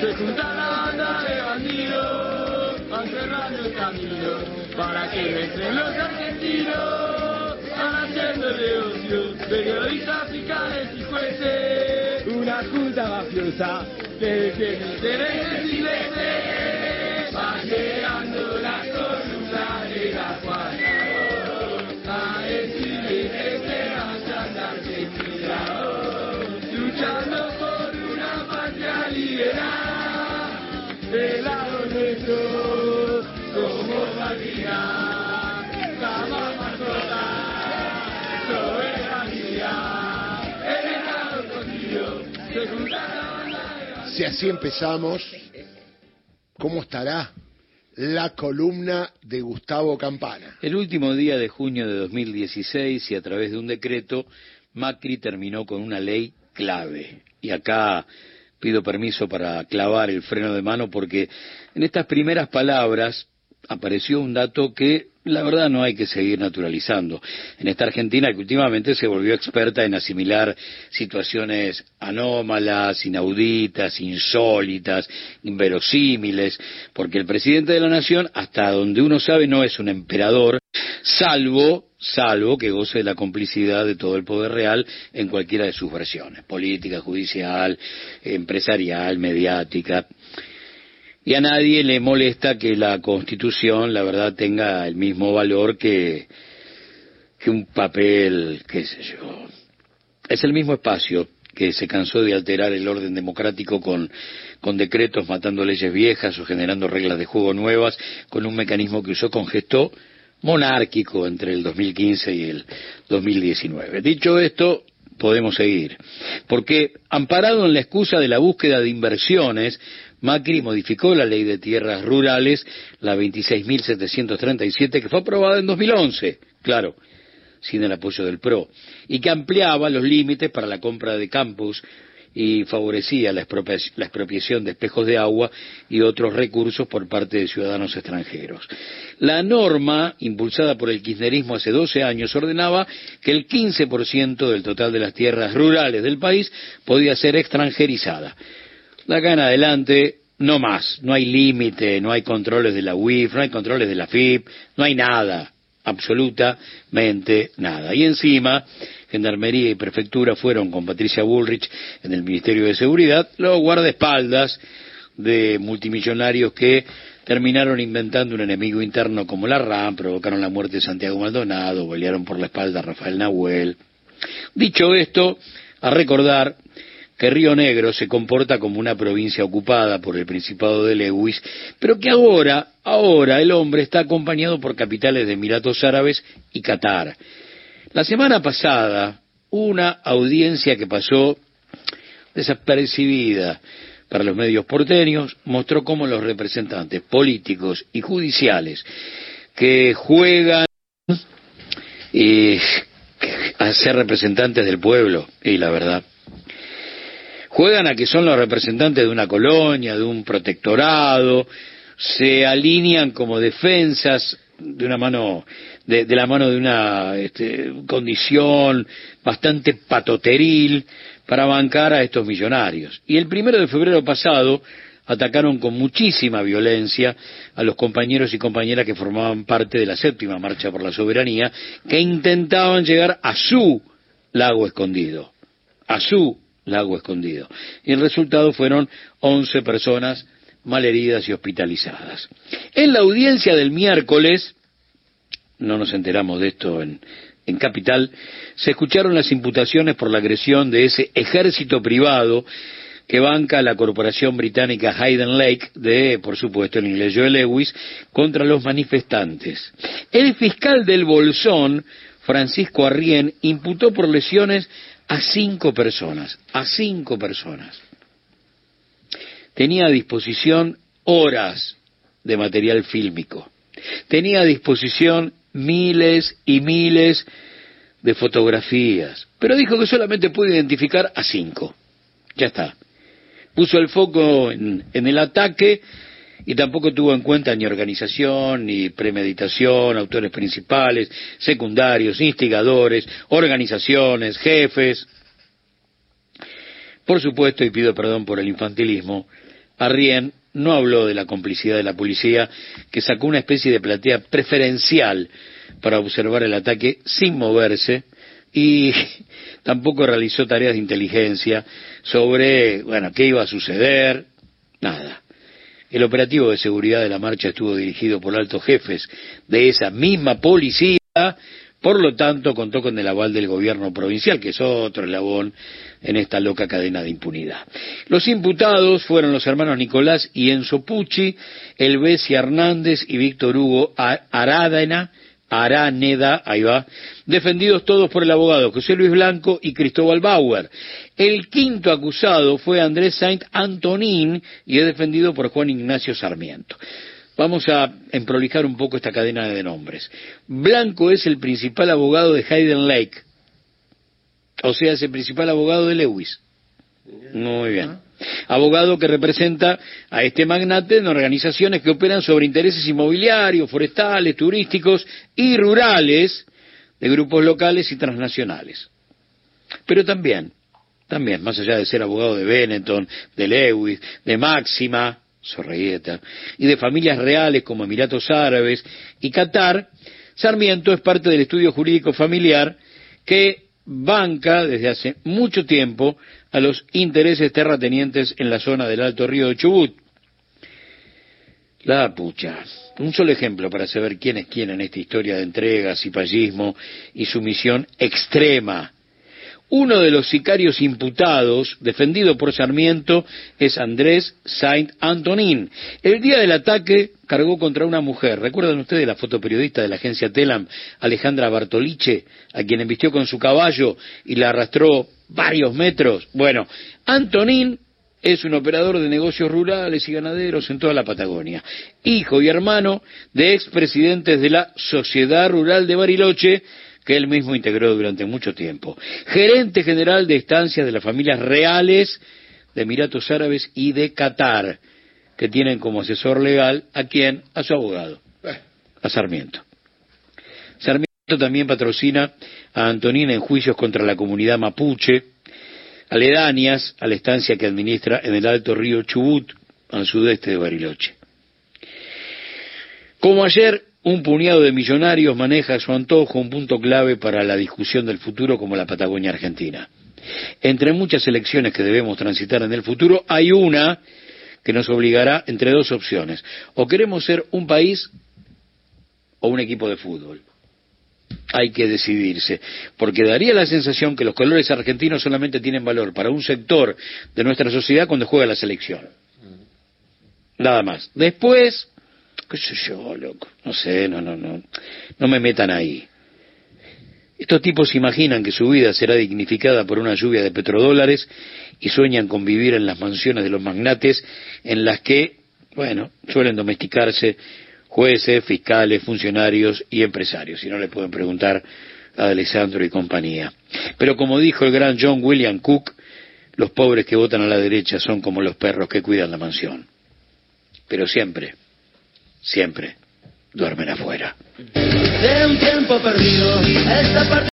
se junta la banda de bandidos, van cerrando el camino para que vencen los argentinos, van haciendo negocios, periodistas, fiscales y jueces, una junta mafiosa que defiende intereses Si así empezamos, ¿cómo estará la columna de Gustavo Campana? El último día de junio de 2016 y a través de un decreto, Macri terminó con una ley clave. Y acá pido permiso para clavar el freno de mano porque en estas primeras palabras apareció un dato que la verdad no hay que seguir naturalizando. En esta Argentina que últimamente se volvió experta en asimilar situaciones anómalas, inauditas, insólitas, inverosímiles, porque el presidente de la nación, hasta donde uno sabe, no es un emperador, salvo, salvo que goce de la complicidad de todo el poder real en cualquiera de sus versiones, política, judicial, empresarial, mediática. Y a nadie le molesta que la Constitución, la verdad, tenga el mismo valor que, que un papel, qué sé yo. Es el mismo espacio que se cansó de alterar el orden democrático con, con decretos matando leyes viejas o generando reglas de juego nuevas con un mecanismo que usó con gesto monárquico entre el 2015 y el 2019. Dicho esto, podemos seguir. Porque, amparado en la excusa de la búsqueda de inversiones, Macri modificó la ley de tierras rurales, la 26.737, que fue aprobada en 2011, claro, sin el apoyo del PRO, y que ampliaba los límites para la compra de campus y favorecía la expropiación, la de espejos de agua y otros recursos por parte de ciudadanos extranjeros. La norma, impulsada por el kirchnerismo hace 12 años, ordenaba que el 15% del total de las tierras rurales del país podía ser extranjerizada. Acá en adelante, no más, no hay límite, no hay controles de la UIF, no hay controles de la FIP, no hay nada, absolutamente nada. Y encima, Gendarmería y Prefectura fueron con Patricia Bullrich en el Ministerio de Seguridad los guardaespaldas de multimillonarios que terminaron inventando un enemigo interno como la RAM, provocaron la muerte de Santiago Maldonado, bolearon por la espalda a Rafael Nahuel. Dicho esto, a recordar que Río Negro se comporta como una provincia ocupada por el Principado de Lewis, pero que ahora, ahora el hombre está acompañado por capitales de Emiratos Árabes y Qatar. La semana pasada, una audiencia que pasó desapercibida para los medios porteños mostró cómo los representantes políticos y judiciales que juegan eh, a ser representantes del pueblo, y la verdad, juegan a que son los representantes de una colonia, de un protectorado, se alinean como defensas de una mano de, la mano de una este, condición bastante patoteril para bancar a estos millonarios. Y el primero de febrero pasado atacaron con muchísima violencia a los compañeros y compañeras que formaban parte de la séptima marcha por la soberanía, que intentaban llegar a su lago escondido, a su lago escondido. Y el resultado fueron 11 personas malheridas y hospitalizadas. En la audiencia del miércoles, no nos enteramos de esto en, en Capital, se escucharon las imputaciones por la agresión de ese ejército privado que banca la corporación británica Hayden Lake de, por supuesto, el inglés Joe Lewis, contra los manifestantes. El fiscal del Bolsón, Francisco Arrién, imputó por lesiones a cinco personas, a cinco personas. Tenía a disposición horas de material fílmico. Tenía a disposición miles y miles de fotografías, pero dijo que solamente pudo identificar a cinco. Ya está. Puso el foco en, el ataque y tampoco tuvo en cuenta ni organización, ni premeditación, autores principales, secundarios, instigadores, organizaciones, jefes. Por supuesto, y pido perdón por el infantilismo, Arrien no habló de la complicidad de la policía, que sacó una especie de platea preferencial para observar el ataque sin moverse y tampoco realizó tareas de inteligencia sobre, bueno, qué iba a suceder, nada. El operativo de seguridad de la marcha estuvo dirigido por altos jefes de esa misma policía, por lo tanto contó con el aval del gobierno provincial, que es otro eslabón en esta loca cadena de impunidad. Los imputados fueron los hermanos Nicolás y Enzo Pucci, Elvesia Hernández y Víctor Hugo Arádena, Araneda, ahí va, defendidos todos por el abogado José Luis Blanco y Cristóbal Bauer. El quinto acusado fue Andrés Saint Antonín y es defendido por Juan Ignacio Sarmiento. Vamos a emprolijar un poco esta cadena de nombres. Blanco es el principal abogado de Hayden Lake, o sea, es el principal abogado de Lewis. Muy bien abogado que representa a este magnate en organizaciones que operan sobre intereses inmobiliarios, forestales, turísticos y rurales de grupos locales y transnacionales. Pero también, también, más allá de ser abogado de Benetton, de Lewis, de Máxima, Sorreyeta, y de familias reales como Emiratos Árabes y Qatar, Sarmiento es parte del estudio jurídico familiar que banca desde hace mucho tiempo a los intereses terratenientes en la zona del Alto Río de Chubut. La pucha. Un solo ejemplo para saber quién es quién en esta historia de entregas, y payismo y sumisión extrema uno de los sicarios imputados, defendido por Sarmiento, es Andrés Saint Antonin. El día del ataque cargó contra una mujer. ¿Recuerdan ustedes la fotoperiodista de la agencia Telam, Alejandra Bartoliche, a quien embistió con su caballo y la arrastró varios metros? Bueno, Antonín es un operador de negocios rurales y ganaderos en toda la Patagonia, hijo y hermano de expresidentes de la Sociedad Rural de Bariloche, que él mismo integró durante mucho tiempo. Gerente general de estancias de las familias reales de Emiratos Árabes y de Qatar, que tienen como asesor legal a quién? A su abogado, eh. a Sarmiento. Sarmiento también patrocina a Antonina en juicios contra la comunidad mapuche, aledañas a la estancia que administra en el alto río Chubut, al sudeste de Bariloche. Como ayer un puñado de millonarios maneja a su antojo un punto clave para la discusión del futuro como la Patagonia Argentina. Entre muchas elecciones que debemos transitar en el futuro, hay una que nos obligará entre dos opciones. O queremos ser un país o un equipo de fútbol. Hay que decidirse, porque daría la sensación que los colores argentinos solamente tienen valor para un sector de nuestra sociedad cuando juega la selección. Nada más. Después, qué sé yo, loco, no sé, no, no, no, no me metan ahí. Estos tipos imaginan que su vida será dignificada por una lluvia de petrodólares y sueñan con vivir en las mansiones de los magnates en las que, bueno, suelen domesticarse jueces, fiscales, funcionarios y empresarios. Si no le pueden preguntar a Alessandro y compañía. Pero como dijo el gran John William Cook, los pobres que votan a la derecha son como los perros que cuidan la mansión. Pero siempre siempre duermen afuera. De